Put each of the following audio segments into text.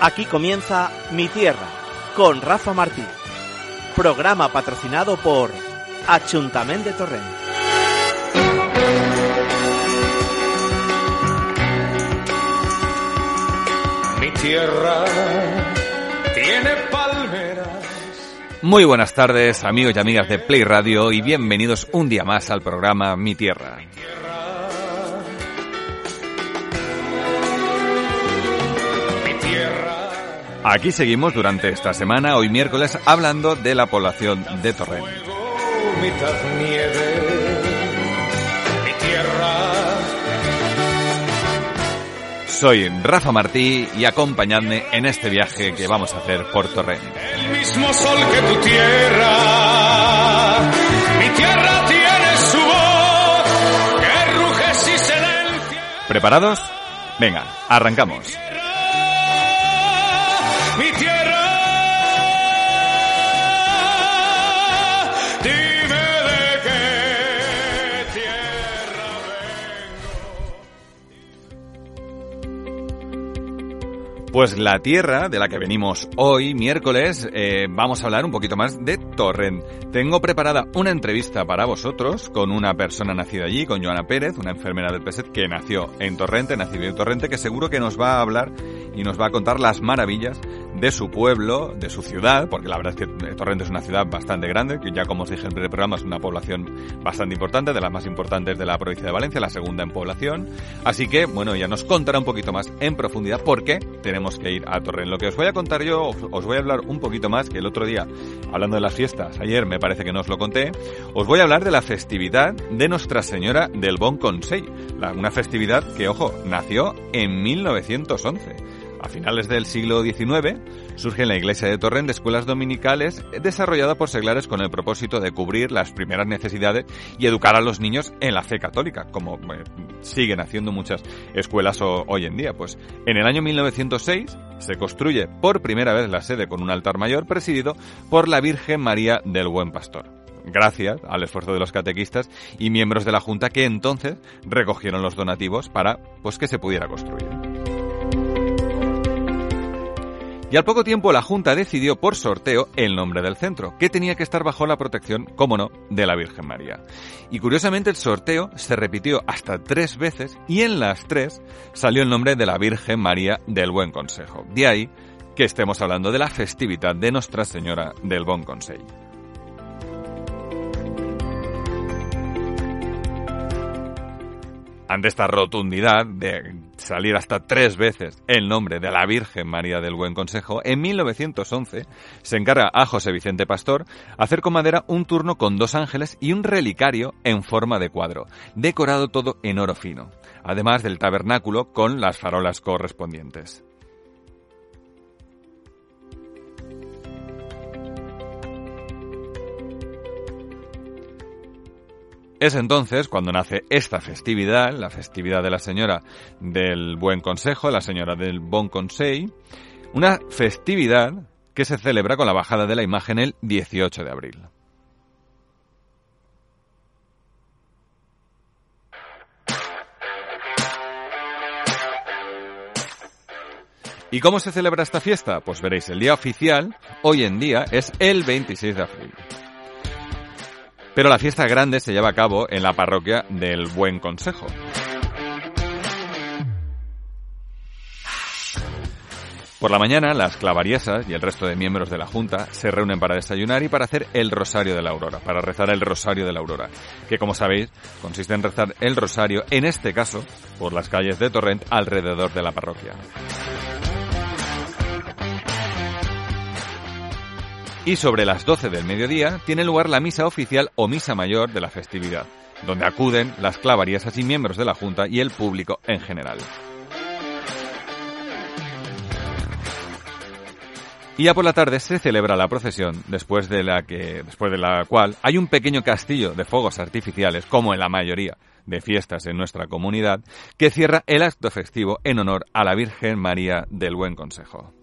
Aquí comienza Mi Tierra con Rafa Martí. Programa patrocinado por Achuntament de Torrent. Mi tierra tiene palmeras. Muy buenas tardes, amigos y amigas de Play Radio, y bienvenidos un día más al programa Mi Tierra. Mi Aquí seguimos durante esta semana, hoy miércoles, hablando de la población de Torrent. luego mitad nieve. Mi tierra Soy Rafa Martí y acompañadme en este viaje que vamos a hacer por Torrent. el mismo sol que tu tierra. Mi tierra tiene su voz que ruge si silencia. ¿Preparados? Venga, arrancamos. Mi tierra, dime de qué tierra vengo. Pues la tierra de la que venimos hoy, miércoles, eh, vamos a hablar un poquito más de Torrent. Tengo preparada una entrevista para vosotros con una persona nacida allí, con Joana Pérez, una enfermera del PESET que nació en Torrente, nacido en Torrente, que seguro que nos va a hablar y nos va a contar las maravillas de su pueblo, de su ciudad, porque la verdad es que Torrente es una ciudad bastante grande, que ya como os dije en el programa es una población bastante importante, de las más importantes de la provincia de Valencia, la segunda en población. Así que, bueno, ella nos contará un poquito más en profundidad por qué tenemos que ir a Torrent. Lo que os voy a contar yo, os- voy a hablar un poquito más que el otro día, hablando de las fiestas, ayer me parece que no os lo conté, os voy a hablar de la festividad de Nuestra Señora del Bon Consell, una festividad que, ojo, nació en 1911. A finales del siglo XIX surge en la iglesia de Torrent escuelas dominicales desarrolladas por seglares con el propósito de cubrir las primeras necesidades y educar a los niños en la fe católica, como eh, siguen haciendo muchas escuelas ho- hoy en día. Pues en el año 1906 se construye por primera vez la sede con un altar mayor presidido por la Virgen María del Buen Pastor gracias al esfuerzo de los catequistas y miembros de la Junta que entonces recogieron los donativos para pues que se pudiera construir. Y al poco tiempo la Junta decidió por sorteo el nombre del centro, que tenía que estar bajo la protección, como no, de la Virgen María. Y curiosamente el sorteo se repitió hasta tres veces y en las tres salió el nombre de la Virgen María del Buen Consejo. De ahí que estemos hablando de la festividad de Nuestra Señora del Bon Consell. Ante esta rotundidad de salir hasta tres veces el nombre de la Virgen María del Buen Consejo, en 1911 se encarga a José Vicente Pastor hacer con madera un turno con dos ángeles y un relicario en forma de cuadro, decorado todo en oro fino, además del tabernáculo con las farolas correspondientes. Es entonces cuando nace esta festividad, la festividad de la Señora del Buen Consejo, la Señora del Bon Consell, una festividad que se celebra con la bajada de la imagen el 18 de abril. ¿Y cómo se celebra esta fiesta? Pues veréis, el día oficial, hoy en día, es el 26 de abril. Pero la fiesta grande se lleva a cabo en la parroquia del Buen Consejo. Por la mañana, las clavariesas y el resto de miembros de la Junta se reúnen para desayunar y para hacer el Rosario de la Aurora, para rezar el Rosario de la Aurora, que como sabéis consiste en rezar el Rosario, en este caso, por las calles de Torrent alrededor de la parroquia. Y sobre las 12 del mediodía tiene lugar la misa oficial o misa mayor de la festividad, donde acuden las clavarías así miembros de la Junta y el público en general. Y ya por la tarde se celebra la procesión, después de la, que, después de la cual hay un pequeño castillo de fuegos artificiales, como en la mayoría de fiestas en nuestra comunidad, que cierra el acto festivo en honor a la Virgen María del Buen Consejo.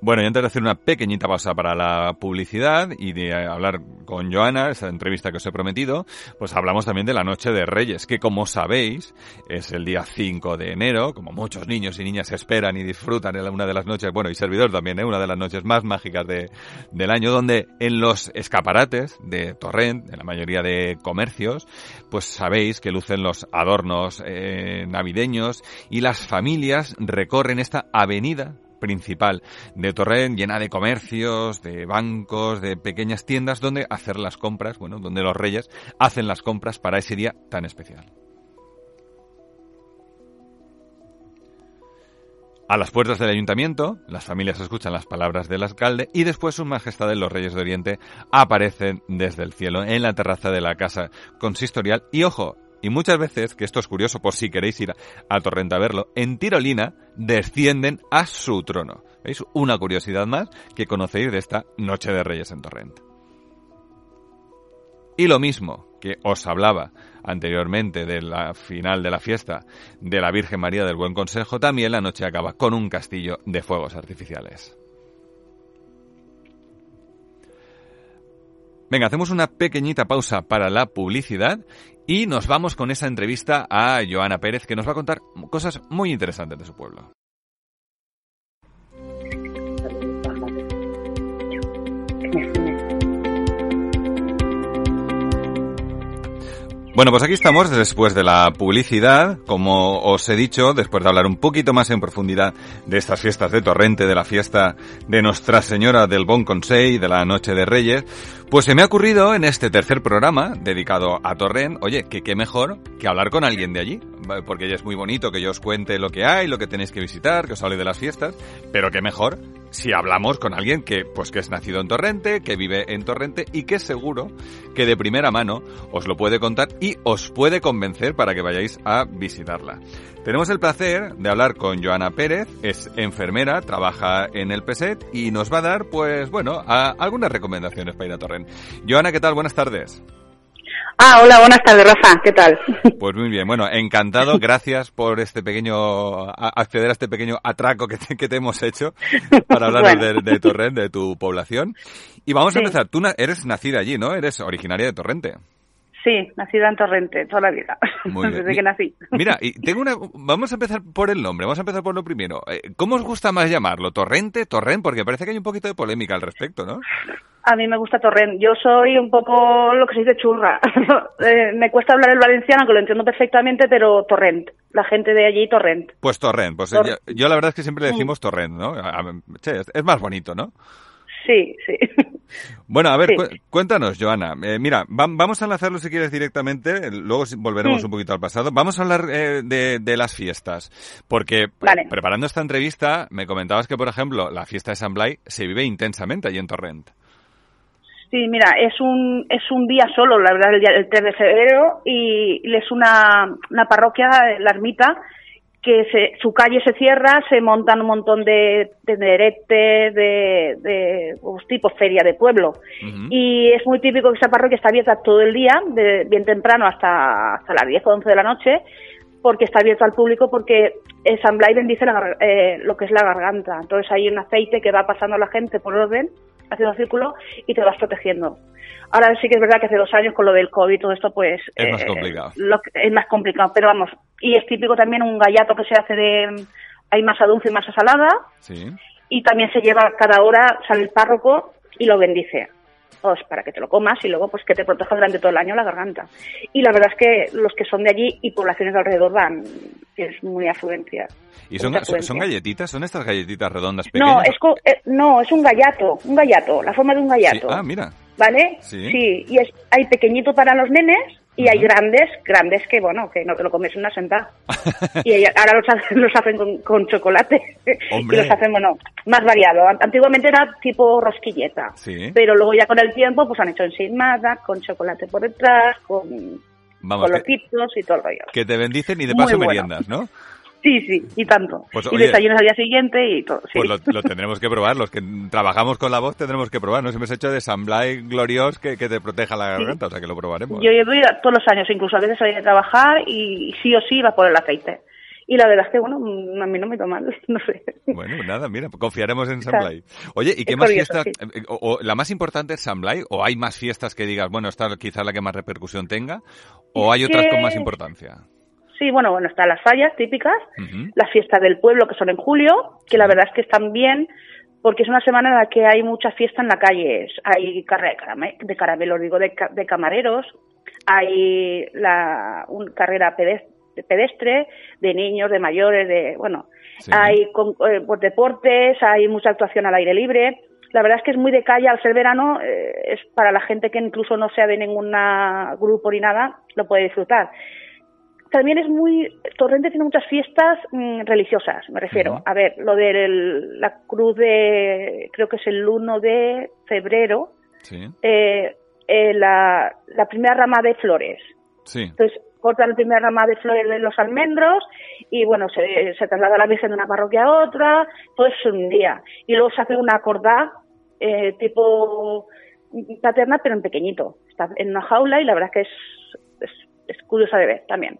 Bueno, y antes de hacer una pequeñita pausa para la publicidad y de hablar con Joana, esa entrevista que os he prometido, pues hablamos también de la Noche de Reyes, que como sabéis es el día 5 de enero, como muchos niños y niñas esperan y disfrutan en una de las noches, bueno, y servidor también, ¿eh? una de las noches más mágicas de, del año, donde en los escaparates de Torrent, en la mayoría de comercios, pues sabéis que lucen los adornos eh, navideños y las familias recorren esta avenida principal de Torrent, llena de comercios, de bancos, de pequeñas tiendas donde hacer las compras, bueno, donde los reyes hacen las compras para ese día tan especial. A las puertas del ayuntamiento, las familias escuchan las palabras del alcalde y después sus majestades los reyes de Oriente aparecen desde el cielo en la terraza de la casa consistorial y ojo, y muchas veces, que esto es curioso por si queréis ir a, Torrent a verlo, en tirolina descienden a su trono. ¿Veis? Una curiosidad más que conocéis de esta Noche de Reyes en Torrent. Y lo mismo que os hablaba anteriormente de la final de la fiesta de la Virgen María del Buen Consejo, también la noche acaba con un castillo de fuegos artificiales. Venga, hacemos una pequeñita pausa para la publicidad y nos vamos con esa entrevista a Joana Pérez que nos va a contar cosas muy interesantes de su pueblo. Bueno, pues aquí estamos después de la publicidad, como os he dicho, después de hablar un poquito más en profundidad de estas fiestas de Torrente, de la fiesta de Nuestra Señora del Bon Consell, de la Noche de Reyes, pues se me ha ocurrido en este tercer programa dedicado a Torrent, oye, que qué mejor que hablar con alguien de allí, porque ya es muy bonito que yo os cuente lo que hay, lo que tenéis que visitar, que os hable de las fiestas, pero qué mejor si hablamos con alguien que, pues que es nacido en Torrente, que vive en Torrente y que seguro que de primera mano os lo puede contar y os puede convencer para que vayáis a visitarla. Tenemos el placer de hablar con Joana Pérez, es enfermera, trabaja en el PESET y nos va a dar, pues bueno, algunas recomendaciones para ir a Torrent. Joana, ¿qué tal? Buenas tardes. Ah, hola, buenas tardes, Rafa. ¿Qué tal? Pues muy bien. Bueno, encantado. Gracias por este pequeño, acceder a este pequeño atraco que te, que te hemos hecho para hablar de, de, Torrente, de tu población. Y vamos a empezar. Tú eres nacida allí, ¿no? Eres originaria de Torrente. Sí, nacida en Torrente, toda la vida, desde que nací. Mira, y tengo una, vamos a empezar por el nombre, vamos a empezar por lo primero. Eh, ¿Cómo os gusta más llamarlo? ¿Torrente? ¿Torrent? Porque parece que hay un poquito de polémica al respecto, ¿no? A mí me gusta Torrent. Yo soy un poco lo que se dice churra. Eh, me cuesta hablar el valenciano, que lo entiendo perfectamente, pero Torrent. La gente de allí, Torrent. Pues Torrent. Pues yo, la verdad es que siempre le decimos Torrent, ¿no? es más bonito, ¿no? Sí, sí. Bueno, a ver, cuéntanos, Joana. Eh, mira, vamos a enlazarlo si quieres directamente, luego volveremos un poquito al pasado. Vamos a hablar eh, de, las fiestas, porque preparando esta entrevista me comentabas que, por ejemplo, la fiesta de San Blay se vive intensamente allí en Torrent. Sí, mira, es un, es un día solo, la verdad, el, día, el 3 de febrero, y es una, una parroquia, la ermita, que se, su calle se cierra, se montan un montón de tenderetes, de, de, pues, tipo feria de pueblo. Y es muy típico que esa parroquia está abierta todo el día, de bien temprano hasta, hasta las 10 o 11 de la noche, porque está abierto al público, porque San Blay bendice eh, lo que es la garganta. Entonces hay un aceite que va pasando a la gente por orden, haciendo círculo, y te vas protegiendo. Ahora sí que es verdad que hace dos años con lo del COVID y todo esto, pues... Es más eh, complicado. es más complicado, pero vamos. Y es típico también un gallato que se hace de... Hay masa dulce y masa salada. Sí. Y también se lleva cada hora, sale el párroco y lo bendice. Pues para que te lo comas y luego pues que te proteja durante todo el año la garganta. Y la verdad es que los que son de allí y poblaciones de alrededor van, es muy afluencia. ¿Y son, son, galletitas? ¿Son estas galletitas redondas pequeñas? No, es, eh, no, es un gallato, un gallato, la forma de un gallato. Ah, mira. ¿vale? Sí. y es, hay pequeñito para los nenes y hay grandes, grandes que, bueno, que no te lo comes una sentada. y ahora los hacen, los hacen con, chocolate. y los hacen, bueno, más variado. Antiguamente era tipo rosquilleta. Pero luego ya con el tiempo, pues han hecho ensimada, con chocolate por detrás, con, Vamos, con los y todo el rollo. Que te bendicen y de paso meriendas, ¿no? Sí, sí, y tanto. Pues, y oye, desayunos al día siguiente y todo. Sí. Pues lo, lo tendremos que probar, los que trabajamos con la voz tendremos que probar. Nos hemos hecho de Samblay glorios que, que te proteja la garganta, o sea que lo probaremos. Yo llevo todos los años, incluso a veces salí a trabajar y sí o sí iba por el aceite. Y la verdad es que, bueno, mm, a mí no me toma mal, no sé. Bueno, nada, mira, confiaremos en. Samblay. Oye, ¿y qué Es más fiestas? sí. eh, o, o la más importante es Samblay? ¿O hay más fiestas que digas, bueno, esta quizás la que más repercusión tenga? ¿O hay otras con más importancia? Sí, bueno, bueno, están las fallas típicas, las fiestas del pueblo que son en julio, que la verdad es que están bien porque es una semana en la que hay mucha fiesta en la calle. Hay carrera de, carame- de caramelos, digo, de, de camareros, hay la un, carrera pedes- de pedestre, de niños, de mayores, de, bueno, Sí. hay con- eh, pues, deportes, hay mucha actuación al aire libre. La verdad es que es muy de calle, al ser verano, eh, es para la gente que incluso no sea de ningún grupo ni nada, lo puede disfrutar también es muy Torrente tiene muchas fiestas mm, religiosas me refiero. A ver lo de la cruz de creo que es el 1 de febrero Sí, eh, eh, la, la primera rama de flores. Sí. entonces cortan la primera rama de flores de los almendros y bueno se, se traslada la virgen de una parroquia a otra todo es un día. Y luego se hace una cordá eh, tipo paterna pero en pequeñito. Está en una jaula y la verdad es que es, es, es curiosa de ver también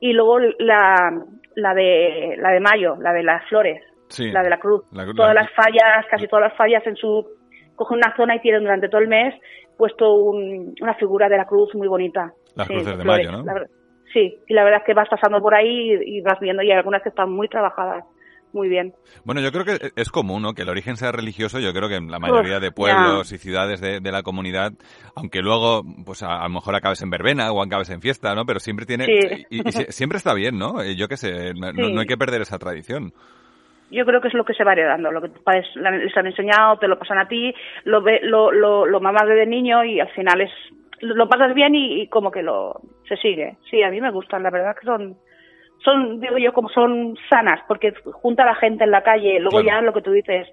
y luego la, la de la de mayo la de las flores Sí. la de la cruz La- todas la- las fallas casi todas las fallas en su cogen una zona y tienen durante todo el mes puesto un- una figura de la cruz muy bonita Las Sí, cruces de flores, mayo, ¿no? sí y la verdad es que vas pasando por ahí y, y vas viendo y hay algunas que están muy trabajadas muy bien Bueno, yo creo que es común, ¿no? Que el origen sea religioso. Yo creo que en la mayoría de pueblos y ciudades de, de la comunidad, aunque luego, pues a, a lo mejor acabes en verbena o acabes en fiesta, ¿no? Pero siempre tiene... Sí. Y, y sie- siempre está bien, ¿no? Eh, Yo qué sé, no, Sí. no hay que perder esa tradición. yo creo que es lo que se va heredando, lo que tus padres les han enseñado, te lo pasan a ti, lo ve, lo, lo, lo mamas desde niño y al final es lo pasas bien y, y como que lo se sigue. Sí, a mí me gustan, la verdad que son son digo yo como son sanas porque junta a la gente en la calle, luego Claro. ya lo que tú dices,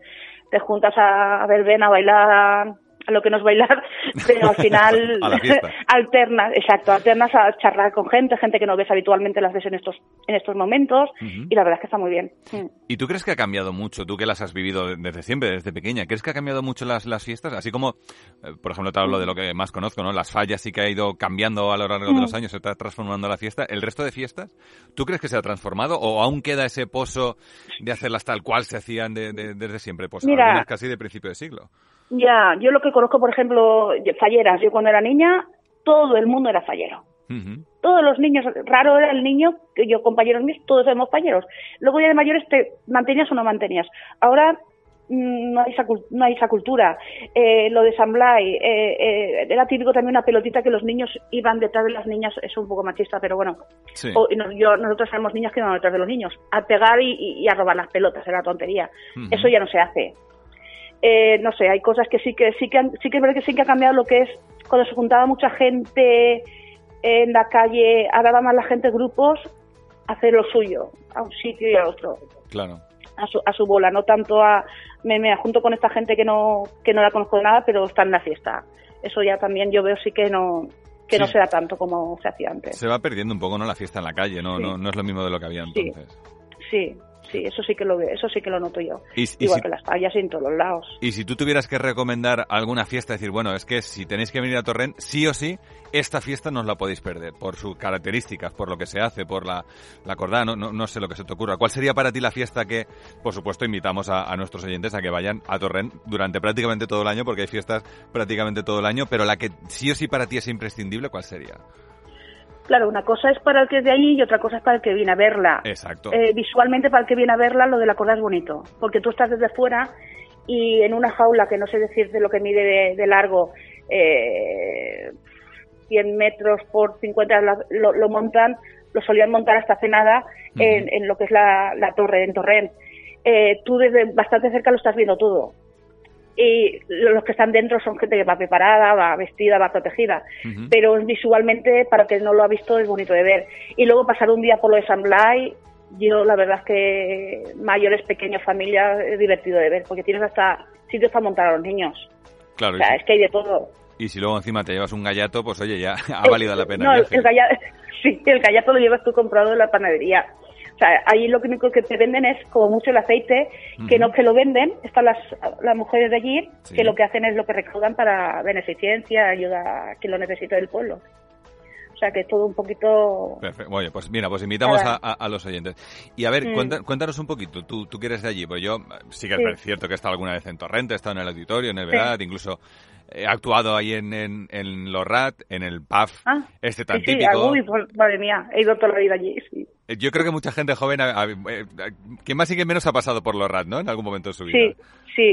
te juntas a, a ver ven a bailar a lo que no es bailar, pero al final alternas, exacto, alternas a charlar con gente, gente que no ves habitualmente las ves en estos en estos momentos y la verdad es que está muy bien. Mm. ¿Y tú crees que ha cambiado mucho, tú que las has vivido desde siempre, desde pequeña, crees que ha cambiado mucho las, las fiestas? Así como, eh, por ejemplo, te hablo de lo que más conozco, ¿no? Las fallas sí que ha ido cambiando a lo largo de los años, se está transformando la fiesta. ¿El resto de fiestas, tú crees que se ha transformado o aún queda ese pozo de hacerlas tal cual se hacían de- de- desde siempre? Pues Mira. casi de principio de siglo. Ya, yo lo que conozco, por ejemplo, falleras, yo cuando era niña, todo el mundo era fallero. Todos los niños, raro era el niño, que yo, compañeros míos, todos éramos falleros. Luego ya de mayores te mantenías o no mantenías. Ahora mm, no hay esa, no hay esa cultura. Eh, lo de San Blay, eh, eh, era típico también una pelotita que los niños iban detrás de las niñas, es un poco machista, pero bueno. Sí. O- no- yo, nosotros éramos niñas que iban detrás de los niños, a pegar y, y- a robar las pelotas, era tontería. Eso ya no se hace. Eh, no sé, hay cosas que sí que sí que han- sí que es verdad que sí que ha cambiado lo que es cuando se juntaba mucha gente en la calle, ahora va más la gente grupos a hacer lo suyo, a un sitio y a otro, Claro. a su, a su bola, no tanto a me, me junto con esta gente que no que no la conozco de nada, pero está en la fiesta. Eso ya también yo veo sí que no que no se da tanto como se hacía antes. Se va perdiendo un poco, ¿no? La fiesta en la calle, ¿no? Sí. No, no es lo mismo de lo que había entonces. Sí, sí, eso sí que lo veo, eso sí que lo noto yo. Y, y Igual si- que las fallas en todos los lados. Y si tú tuvieras que recomendar alguna fiesta, decir, bueno, es que si tenéis que venir a Torrent, sí o sí, esta fiesta no os la podéis perder, por sus características, por lo que se hace, por la, la cordada, no, no, no sé lo que se te ocurra. ¿Cuál sería para ti la fiesta que, por supuesto, invitamos a, a nuestros oyentes a que vayan a Torrent durante prácticamente todo el año, porque hay fiestas prácticamente todo el año, pero la que sí o sí para ti es imprescindible, ¿cuál sería? Claro, una cosa es para el que es de allí y otra cosa es para el que viene a verla. Exacto. Eh, visualmente para el que viene a verla lo de la corda es bonito, porque tú estás desde fuera y en una jaula que no sé decirte lo que mide de, de largo, eh, 100 metros por 50 la- lo, lo montan, lo solían montar hasta hace nada en, en lo que es la, la torre, en Torrent. Eh, tú desde bastante cerca lo estás viendo todo. Y los que están dentro son gente que va preparada, va vestida, va protegida. Pero visualmente, para que no lo ha visto, es bonito de ver. Y luego pasar un día por lo de San Blay, yo la verdad es que mayores, pequeños, familias, es divertido de ver, porque tienes hasta sitios para montar a los niños. Claro, O sea, es que hay de todo. y si luego encima te llevas un gallato, pues oye, ya ha valido la pena No, el el gallato, sí, el gallato lo llevas tú comprado en la panadería. O sea, ahí lo único que te venden es como mucho el aceite, que no que lo venden, están las, las mujeres de allí, Sí. que lo que hacen es lo que recaudan para beneficencia, ayuda a quien lo necesita del pueblo. O sea, que es todo un poquito... Perfecto. Oye, pues mira, pues invitamos a, a- a los oyentes. Y a ver, Mm. cuenta- cuéntanos un poquito, tú, tú que eres de allí, pues yo sí que Sí. es cierto que he estado alguna vez en Torrente, he estado en el auditorio, en el Sí. Vedat, incluso he actuado ahí en, en, en los RAT, en el PAF, Ah, este tan sí, típico. uy, pues, madre mía, he ido toda la vida allí, sí. Eh, Yo creo que mucha gente joven, a- a- eh, que más y que menos ha pasado por los RAT, ¿no? En algún momento de su vida. Sí,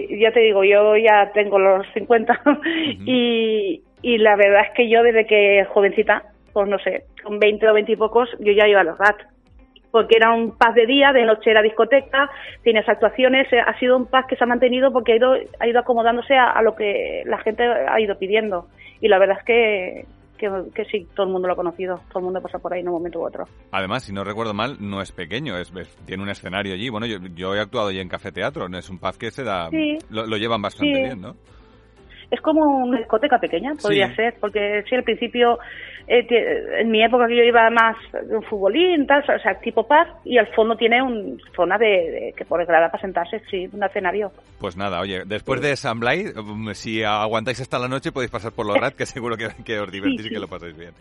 sí, ya te digo, yo ya tengo los 50 y, y la verdad es que yo desde que jovencita, pues no sé, con 20 o 20 y pocos, yo ya iba a los RAT. Porque era un paz de día, de noche era discoteca, tienes actuaciones, eh, ha sido un paz que se ha mantenido porque ha ido, ha ido acomodándose a, a lo que la gente ha ido pidiendo. Y la verdad es que, que, que sí, todo el mundo lo ha conocido, todo el mundo pasa por ahí en un momento u otro. Además, si no recuerdo mal, no es pequeño, es, es- tiene un escenario allí. Bueno, yo, yo he actuado allí en Café Teatro, no es un pub que se da, Sí. lo, lo llevan bastante Sí. bien, ¿no? Es como una discoteca pequeña, podría Sí. ser, porque sí, al principio, eh, en mi época que yo iba más un futbolín, tal, o sea, tipo pub, y al fondo tiene una zona de, de- que por grada para sentarse, sí, un escenario. Pues nada, oye, después de San Blay, um, si aguantáis hasta la noche podéis pasar por los RAT, que seguro que, que os divertís y que lo pasáis bien.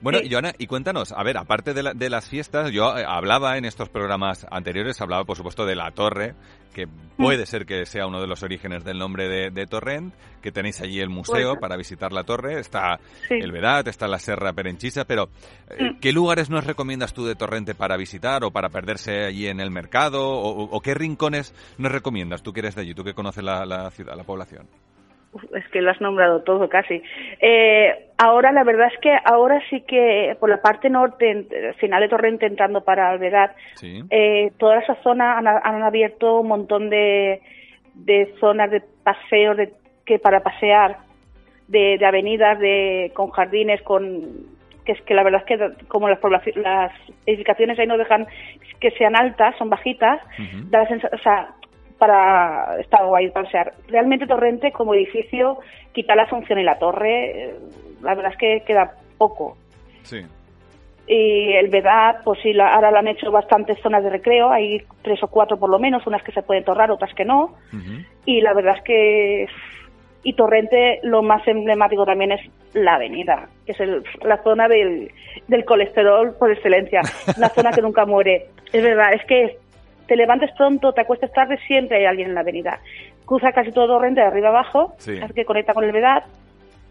Bueno, Sí. Joana, y cuéntanos, a ver, aparte de, la- de las fiestas, yo eh, hablaba en estos programas anteriores, hablaba por supuesto de la torre, que puede ser que sea uno de los orígenes del nombre de, de Torrent, que tenéis allí el museo para visitar la torre, está Sí. el Vedat, está la Serra Perenchisa, pero eh, ¿qué lugares nos recomiendas tú de Torrente para visitar o para perderse allí en el mercado? O, o- o qué rincones nos recomiendas? Tú que eres de allí, tú que conoces la, la ciudad, la población. Es que lo has nombrado todo casi. Eh, ahora, la verdad es que ahora sí que por la parte norte, final de Torrente, entrando para Alvedad, Sí. eh, toda esa zona han, han abierto un montón de, de zonas de paseo de, que para pasear, de, de avenidas, de con jardines, con que es que la verdad es que como las las edificaciones ahí no dejan que sean altas, son bajitas, da la o sea, para estar guay pasear. Realmente Torrente como edificio, quita la Asunción y la Torre, eh, la verdad es que queda poco Sí. y el Vedat, pues sí, la- ahora lo han hecho bastantes zonas de recreo, hay tres o cuatro por lo menos, unas que se pueden torrar, otras que no, y la verdad es que y Torrente lo más emblemático también es la avenida, que es el- la zona del, del colesterol por excelencia, una zona que nunca muere. Es verdad, es que te levantes pronto, te acuestes tarde, siempre hay alguien en la avenida. Cruza casi todo Torrente de arriba abajo, Sí. así que conecta con el Vedat,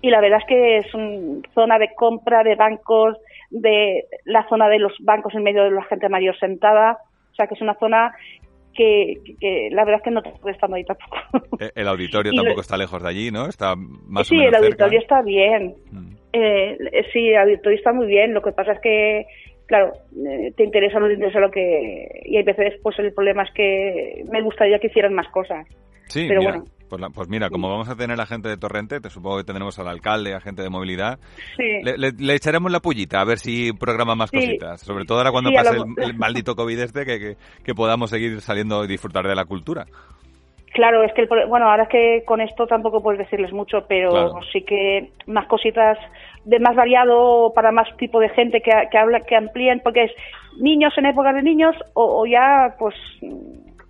y la verdad es que es una zona de compra de bancos, de la zona de los bancos en medio de la gente mayor sentada, o sea que es una zona que, que la verdad es que no te puedes estando ahí tampoco. Eh, El auditorio Y lo- tampoco está lejos de allí, ¿no? Está más sí, o menos el cerca. auditorio está bien. Mm. Eh, sí, el auditorio está muy bien. Lo que pasa es que, claro, eh, te interesa o no te interesa lo que. Y hay veces, pues el problema es que me gustaría que hicieran más cosas. Sí, Pero mira, bueno. pues, la- pues mira, como vamos a tener a gente de Torrente, te supongo que tendremos al alcalde, a gente de movilidad, Sí. le, le- le echaremos la pullita a ver si programa más Sí. cositas. Sobre todo ahora cuando Sí, pase lo- el, el maldito COVID este, que, que, que podamos seguir saliendo y disfrutar de la cultura. Claro, es que, el, bueno, ahora es que con esto tampoco puedes decirles mucho, pero Claro. sí que más cositas de más variado para más tipo de gente que, que habla, que amplíen, porque es niños en épocas de niños o, o ya, pues,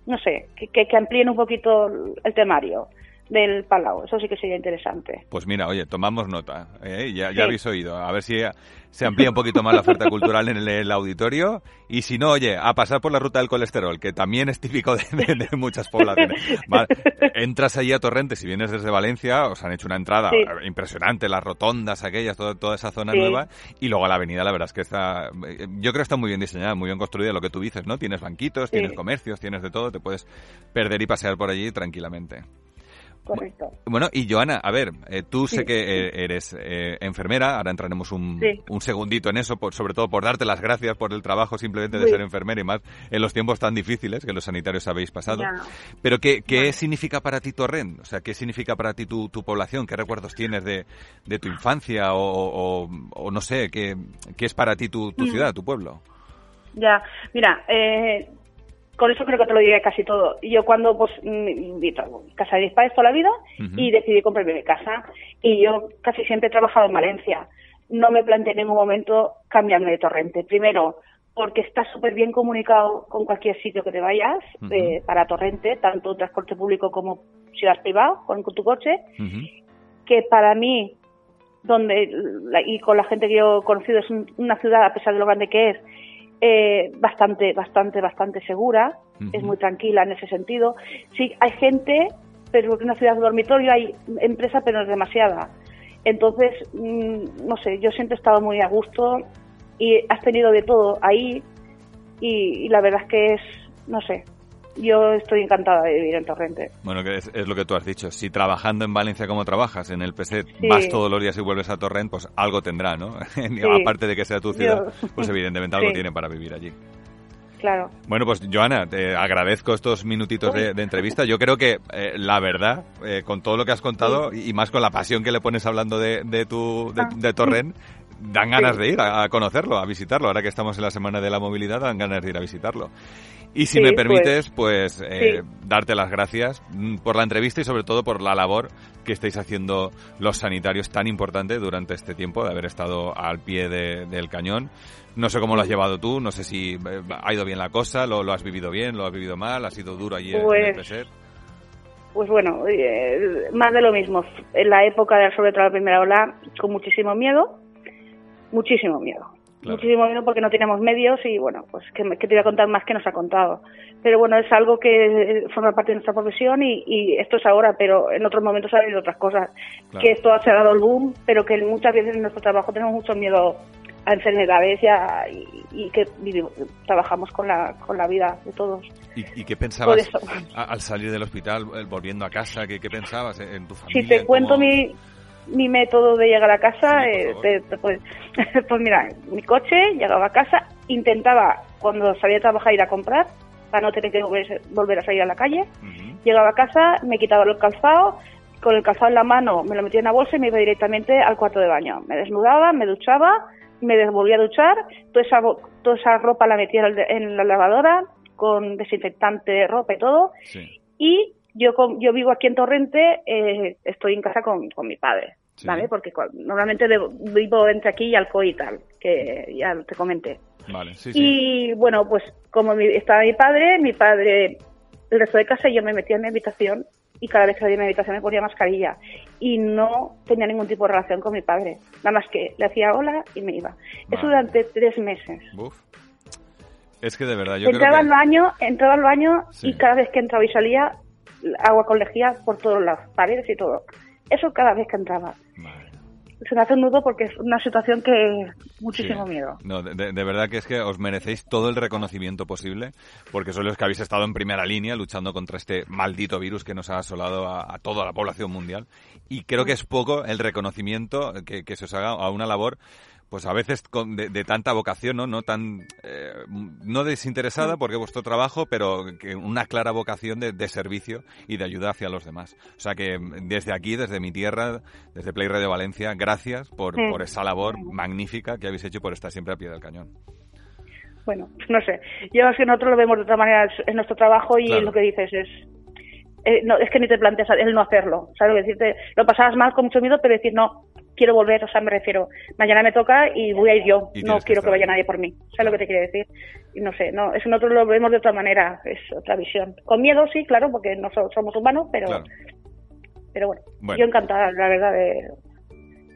no sé, que, que, que amplíen un poquito el temario del Palau. Eso sí que sería interesante. Pues mira, oye, tomamos nota, ¿eh? ya, ya Sí. habéis oído. A ver si se amplía un poquito más la oferta cultural en el, el auditorio. Y si no, oye, a pasar por la ruta del colesterol, que también es típico de, de- de muchas poblaciones. Vale, Entras allí a Torrente, si vienes desde Valencia, os han hecho una entrada Sí. impresionante, las rotondas aquellas, todo- toda esa zona Sí. nueva. Y luego la avenida, la verdad es que está, yo creo que está muy bien diseñada, muy bien construida, lo que tú dices, ¿no? Tienes banquitos, tienes comercios, tienes de todo, te puedes perder y pasear por allí tranquilamente. Correcto. Bueno, y Joana, a ver, eh, tú sé que eh, eres eh, enfermera, ahora entraremos un, Sí. un segundito en eso, por- sobre todo por darte las gracias por el trabajo simplemente de ser enfermera y más en los tiempos tan difíciles que los sanitarios habéis pasado. Ya. Pero ¿qué, qué Bueno. significa para ti Torrent? O sea, ¿qué significa para ti tu, tu población? ¿Qué recuerdos tienes de, de tu infancia o, o- o no sé, qué, qué es para ti tu, tu Mm. ciudad, tu pueblo? Ya, mira, eh, con eso creo que te lo diré casi todo. Yo cuando, pues, mm, vi todo, casa de mis padres toda la vida y decidí comprarme mi casa. Y yo casi siempre he trabajado en Valencia. No me planteé en ningún momento cambiarme de torrente. Primero, porque está súper bien comunicado con cualquier sitio que te vayas eh, para Torrente, tanto transporte público como si vas privado con tu coche, que para mí, donde y con la gente que yo he conocido, es una ciudad, a pesar de lo grande que es, eh, bastante, bastante, bastante segura, es muy tranquila en ese sentido. Sí, hay gente, pero en una ciudad de dormitorio hay empresa, pero no es demasiada. Entonces, mm, no sé, yo siempre he estado muy a gusto y has tenido de todo ahí y, la verdad es que es, no sé, yo estoy encantada de vivir en Torrente. Bueno, que es, lo que tú has dicho. Si trabajando en Valencia como trabajas, en el PSET, vas todos los días y vuelves a Torrente, pues algo tendrá, ¿no? Aparte de que sea tu ciudad, pues evidentemente algo tiene para vivir allí. Claro. Bueno, pues Joana, te agradezco estos minutitos de, entrevista. Yo creo que eh, la verdad, eh, con todo lo que has contado y más con la pasión que le pones hablando de, de tu de, ah. Torrent, dan ganas de ir a, conocerlo, a visitarlo. Ahora que estamos en la Semana de la Movilidad, dan ganas de ir a visitarlo. Y si me pues, permites, pues, eh, darte las gracias mm, por la entrevista y sobre todo por la labor que estáis haciendo los sanitarios tan importante durante este tiempo de haber estado al pie del cañón. No sé cómo lo has llevado tú, no sé si eh, ha ido bien la cosa, lo, has vivido bien, lo has vivido mal, ha sido duro allí en el PSER. Pues bueno, eh, más de lo mismo. En la época de sobre todo la primera ola, con muchísimo miedo, muchísimo miedo. Muchísimo miedo porque no tenemos medios y bueno, pues que, te voy a contar más que nos ha contado. Pero bueno, es algo que forma parte de nuestra profesión y, esto es ahora, pero en otros momentos ha habido otras cosas. Que esto ha cerrado el boom, pero que muchas veces en nuestro trabajo tenemos mucho miedo a enfermedades y, que trabajamos con la, con la vida de todos. ¿Y, qué pensabas al salir del hospital, volviendo a casa? ¿Qué, qué pensabas en tu familia? Si te cuento mi mi método de llegar a casa, eh, pues, pues, mira, mi coche, llegaba a casa, intentaba cuando salía a trabajar ir a comprar, para no tener que volver, a salir a la calle, llegaba a casa, me quitaba el calzado, con el calzado en la mano me lo metía en la bolsa y me iba directamente al cuarto de baño. Me desnudaba, me duchaba, me volvía a duchar, toda esa, toda esa ropa la metía en la lavadora con desinfectante, ropa y todo, y yo, yo vivo aquí en Torrente, eh, estoy en casa con, con mi padre, ¿vale? Porque normalmente vivo entre aquí y Alcoy y tal, que ya te comenté. Vale, sí, y bueno, pues como estaba mi padre, mi padre, el resto de casa, yo me metía en mi habitación y cada vez que salía de mi habitación me ponía mascarilla. Y no tenía ningún tipo de relación con mi padre. Nada más que le hacía hola y me iba. Eso durante tres meses. Es que de verdad, yo entraba creo al baño, entraba al baño y cada vez que entraba y salía agua con lejía por todas las paredes y todo. Eso cada vez que entraba. Se me hace un nudo porque es una situación que muchísimo miedo. No, de, verdad que es que os merecéis todo el reconocimiento posible, porque sois los que habéis estado en primera línea luchando contra este maldito virus que nos ha asolado a, toda la población mundial. Y creo que es poco el reconocimiento que, que se os haga a una labor pues a veces con, de, tanta vocación, ¿no? No tan, eh, no desinteresada porque es vuestro trabajo, pero que una clara vocación de, servicio y de ayuda hacia los demás. O sea que desde aquí, desde mi tierra, desde Play Radio Valencia, gracias por, por esa labor magnífica que habéis hecho por estar siempre a pie del cañón. Bueno, no sé. Yo es que nosotros lo vemos de otra manera, es nuestro trabajo y lo que dices es eh, no, es que ni te planteas el no hacerlo. ¿Sabes lo que decirte? Lo pasabas mal con mucho miedo, pero decir, no, quiero volver, o sea, me refiero, mañana me toca y voy a ir yo, no quiero que, vaya nadie por mí. ¿Sabes lo que te quiere decir? Y no sé, no, eso nosotros lo vemos de otra manera, es otra visión. Con miedo sí, claro, porque no somos humanos, pero, pero bueno, yo encantada, la verdad, de,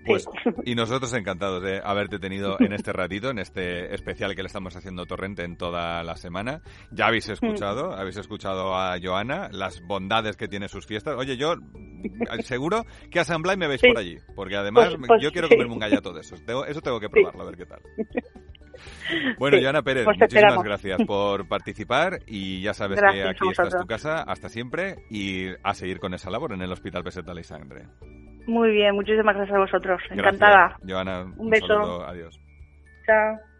pues, y nosotros encantados de haberte tenido en este ratito, en este especial que le estamos haciendo Torrente en toda la semana. Ya habéis mm. escuchado, habéis escuchado a Joana, las bondades que tiene sus fiestas. Oye, yo seguro que a San Blay me veis por allí, porque además pues, pues yo quiero comerme un gallato de esos. eso tengo que probarlo, a ver qué tal. Bueno, Joana Pérez, pues muchísimas gracias por participar y ya sabes que aquí está tu casa hasta siempre y a seguir con esa labor en el Hospital Peseta Alexandre. Muy bien, muchísimas gracias a vosotros. Encantada. Joana, un, beso. Adiós. Chao.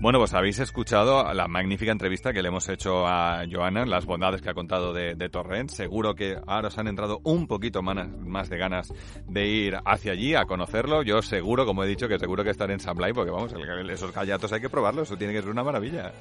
Bueno, pues habéis escuchado la magnífica entrevista que le hemos hecho a Joana, las bondades que ha contado de, Torrent. Seguro que ahora os han entrado un poquito más, de ganas de ir hacia allí a conocerlo. Yo seguro, como he dicho, que seguro que estaré en San Blay, porque vamos, esos gallatos hay que probarlos, eso tiene que ser una maravilla.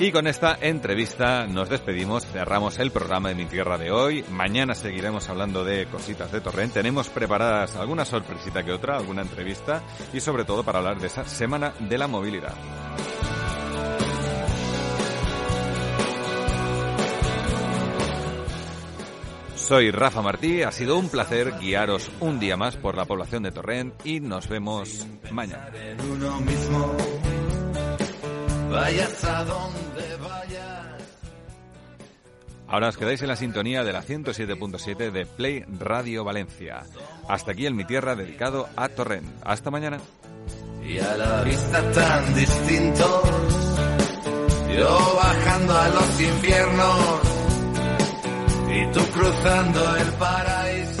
Y con esta entrevista nos despedimos, cerramos el programa de Mi Tierra de hoy. Mañana seguiremos hablando de cositas de Torrent. Tenemos preparadas alguna sorpresita que otra, alguna entrevista y sobre todo para hablar de esa Semana de la Movilidad. Soy Rafa Martí, ha sido un placer guiaros un día más por la población de Torrent y nos vemos mañana. Ahora os quedáis en la sintonía de la 107.7 de Play Radio Valencia. Hasta aquí el Mi Tierra dedicado a Torrent. Hasta mañana. Y a la vista tan distinto, yo bajando a los infiernos y tú cruzando el paraíso.